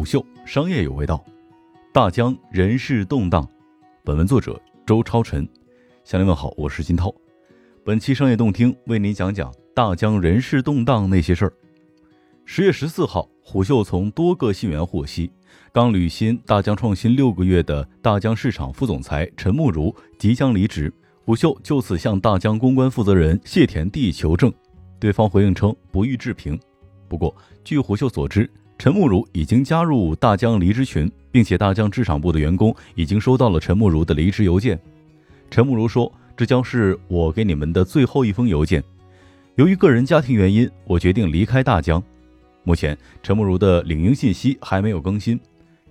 虎嗅商业有味道，大疆人事动荡。本文作者周超晨，向您问好，我是金涛。本期商业动听为您讲讲大疆人事动荡那些事儿。十月十四号，虎嗅从多个信源获悉，刚履新大疆创新六个月的大疆市场副总裁陈慕如即将离职。虎嗅就此向大疆公关负责人谢田地求证，对方回应称不予置评。不过，据虎嗅所知，陈慕如已经加入大疆离职群，并且大疆市场部的员工已经收到了陈慕如的离职邮件。陈慕如说：“这将是我给你们的最后一封邮件。由于个人家庭原因，我决定离开大疆。”目前，陈慕如的领英信息还没有更新。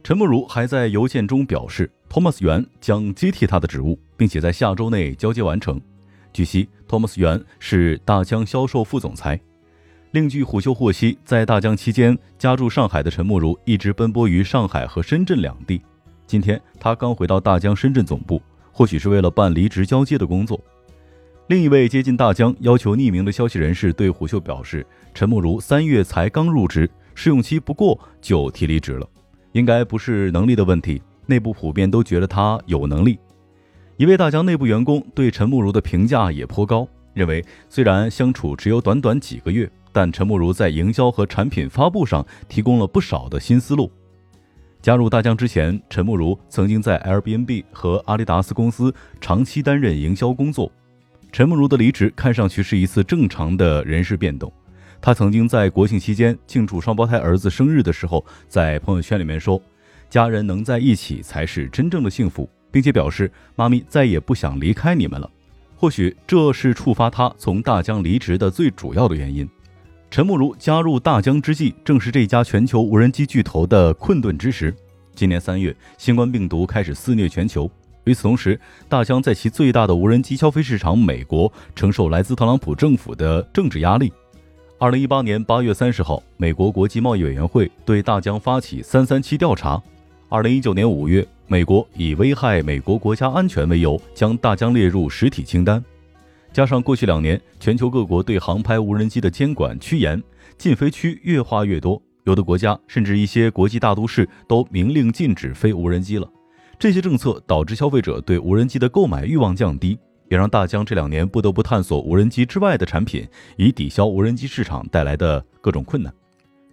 陈慕如还在邮件中表示，托马斯·袁将接替他的职务，并且在下周内交接完成。据悉，托马斯·袁是大疆销售副总裁。另据虎嗅获悉，在大疆期间家住上海的陈慕如一直奔波于上海和深圳两地。今天他刚回到大疆深圳总部，或许是为了办离职交接的工作。另一位接近大疆、要求匿名的消息人士对虎嗅表示，陈慕如三月才刚入职，试用期不过就提离职了。应该不是能力的问题，内部普遍都觉得他有能力。一位大疆内部员工对陈慕如的评价也颇高，认为虽然相处只有短短几个月，但陈慕如在营销和产品发布上提供了不少的新思路。加入大疆之前，陈慕如曾经在 Airbnb 和阿迪达斯公司长期担任营销工作。陈慕如的离职看上去是一次正常的人事变动。他曾经在国庆期间庆祝双胞胎儿子生日的时候，在朋友圈里面说：“家人能在一起才是真正的幸福，并且表示妈咪再也不想离开你们了。”或许这是触发他从大疆离职的最主要的原因。陈慕如加入大疆之际，正是这家全球无人机巨头的困顿之时。今年三月，新冠病毒开始肆虐全球，与此同时，大疆在其最大的无人机消费市场美国，承受来自特朗普政府的政治压力。二零一八年八月三十号，美国国际贸易委员会对大疆发起“三三七”调查。二零一九年五月，美国以危害美国国家安全为由，将大疆列入实体清单。加上过去两年全球各国对航拍无人机的监管趋严，禁飞区越画越多，有的国家甚至一些国际大都市都明令禁止飞无人机了。这些政策导致消费者对无人机的购买欲望降低。也让大疆这两年不得不探索无人机之外的产品，以抵消无人机市场带来的各种困难。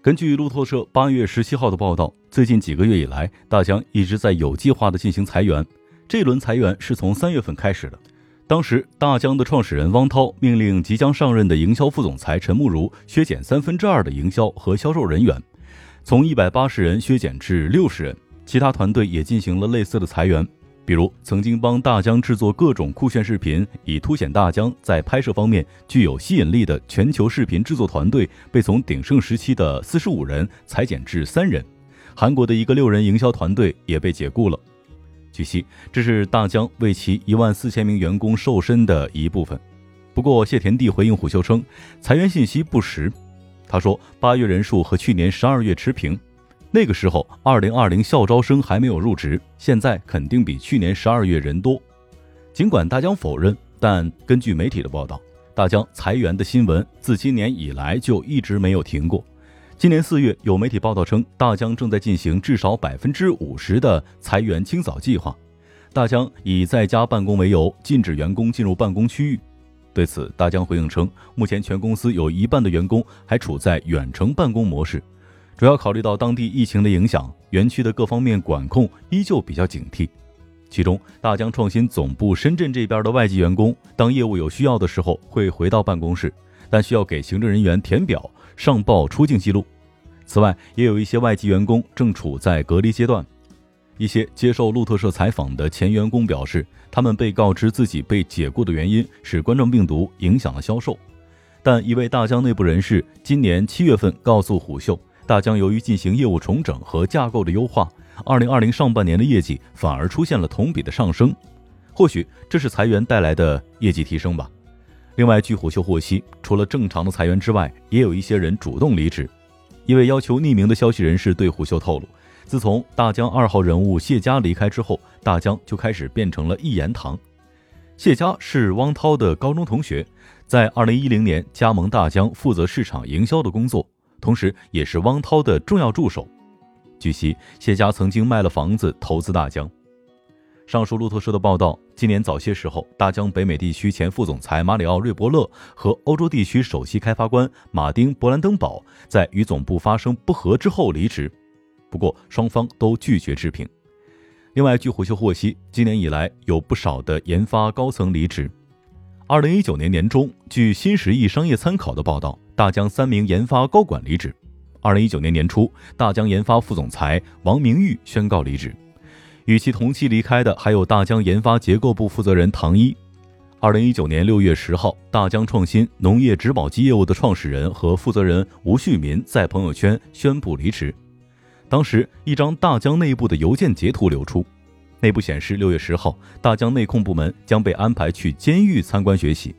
根据路透社八月十七号的报道，最近几个月以来，大疆一直在有计划地进行裁员。这轮裁员是从三月份开始的。当时，大疆的创始人汪涛命令即将上任的营销副总裁陈慕如削减三分之二的营销和销售人员，从一百八十人削减至六十人。其他团队也进行了类似的裁员。比如，曾经帮大疆制作各种酷炫视频，以凸显大疆在拍摄方面具有吸引力的全球视频制作团队，被从鼎盛时期的四十五人裁减至三人。韩国的一个六人营销团队也被解雇了。据悉，这是大疆为其一万四千名员工瘦身的一部分。不过，谢田地回应虎嗅称，裁员信息不实。他说，八月人数和去年十二月持平。那个时候，二零二零校招生还没有入职，现在肯定比去年十二月人多。尽管大疆否认，但根据媒体的报道，大疆裁员的新闻自今年以来就一直没有停过。今年四月，有媒体报道称，大疆正在进行至少百分之五十的裁员清扫计划。大疆以在家办公为由，禁止员工进入办公区域。对此，大疆回应称，目前全公司有一半的员工还处在远程办公模式。主要考虑到当地疫情的影响，园区的各方面管控依旧比较警惕。其中，大疆创新总部深圳这边的外籍员工，当业务有需要的时候会回到办公室，但需要给行政人员填表上报出境记录。此外，也有一些外籍员工正处在隔离阶段。一些接受路透社采访的前员工表示，他们被告知自己被解雇的原因是冠状病毒影响了销售。但一位大疆内部人士今年七月份告诉虎嗅。大疆由于进行业务重整和架构的优化，二零二零上半年的业绩反而出现了同比的上升，或许这是裁员带来的业绩提升吧。另外，据虎嗅获悉，除了正常的裁员之外，也有一些人主动离职。一位要求匿名的消息人士对虎嗅透露，自从大疆二号人物谢佳离开之后，大疆就开始变成了一言堂。谢佳是汪涛的高中同学，在二零一零年加盟大疆，负责市场营销的工作。同时，也是汪涛的重要助手。据悉，谢家曾经卖了房子投资大疆。上述路透社的报道，今年早些时候，大疆北美地区前副总裁马里奥·瑞伯勒和欧洲地区首席开发官马丁·勃兰登堡在与总部发生不和之后离职，不过双方都拒绝置评。另外，据虎嗅获悉，今年以来有不少的研发高层离职。二零一九年年中，据新十亿商业参考的报道，大疆三名研发高管离职。二零一九年年初，大疆研发副总裁王明玉宣告离职。与其同期离开的还有大疆研发结构部负责人唐一。二零一九年六月十号，大疆创新农业植保机业务的创始人和负责人吴旭民在朋友圈宣布离职。当时，一张大疆内部的邮件截图流出，内部显示，六月十号，大疆内控部门将被安排去监狱参观学习。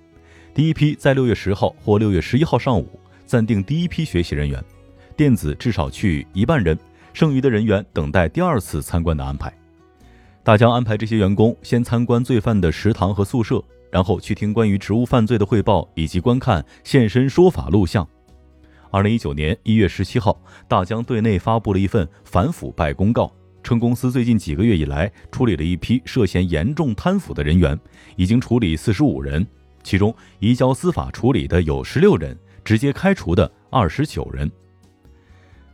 第一批在六月十号或六月十一号上午暂定第一批学习人员，电子至少去一半人，剩余的人员等待第二次参观的安排。大疆安排这些员工先参观罪犯的食堂和宿舍，然后去听关于职务犯罪的汇报，以及观看现身说法录像。二零一九年一月十七号，大疆对内发布了一份反腐败公告，称公司最近几个月以来处理了一批涉嫌严重贪腐的人员，已经处理四十五人，其中移交司法处理的有十六人，直接开除的二十九人。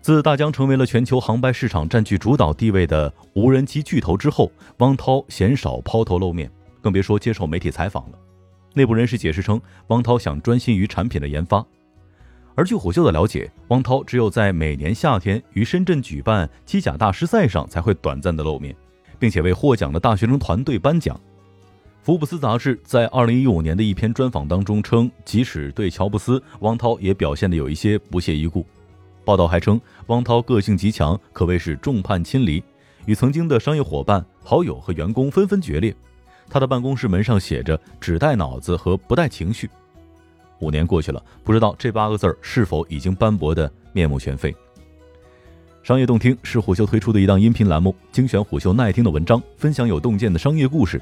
自大疆成为了全球航拍市场占据主导地位的无人机巨头之后，汪涛鲜少抛头露面，更别说接受媒体采访了。内部人士解释称，汪涛想专心于产品的研发。而据虎嗅的了解，汪涛只有在每年夏天于深圳举办机甲大师赛上才会短暂的露面，并且为获奖的大学生团队颁奖。福布斯杂志在二零一五年的一篇专访当中称，即使对乔布斯，汪涛也表现得有一些不屑一顾。报道还称，汪涛个性极强，可谓是众叛亲离，与曾经的商业伙伴、好友和员工纷纷决裂。他的办公室门上写着“只带脑子和不带情绪”。五年过去了，不知道这八个字儿是否已经斑驳的面目全非。商业洞听是虎嗅推出的一档音频栏目，精选虎嗅耐听的文章，分享有洞见的商业故事。